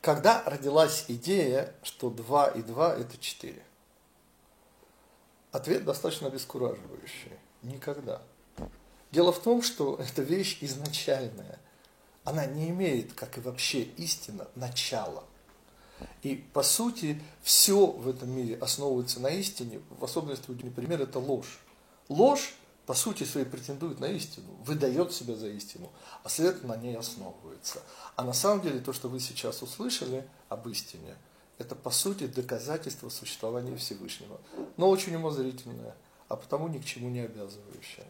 Когда родилась идея, что 2 и 2 это 4? Ответ достаточно обескураживающий. Никогда. Дело в том, что эта вещь изначальная. Она не имеет, как и вообще истина, начала. И по сути все в этом мире основывается на истине, в особенности, например, это ложь. Ложь по сути своей претендует на истину, выдает себя за истину, а следовательно на ней основывается. А на самом деле то, что вы сейчас услышали об истине, это по сути доказательство существования Всевышнего, но очень умозрительное, а потому ни к чему не обязывающее.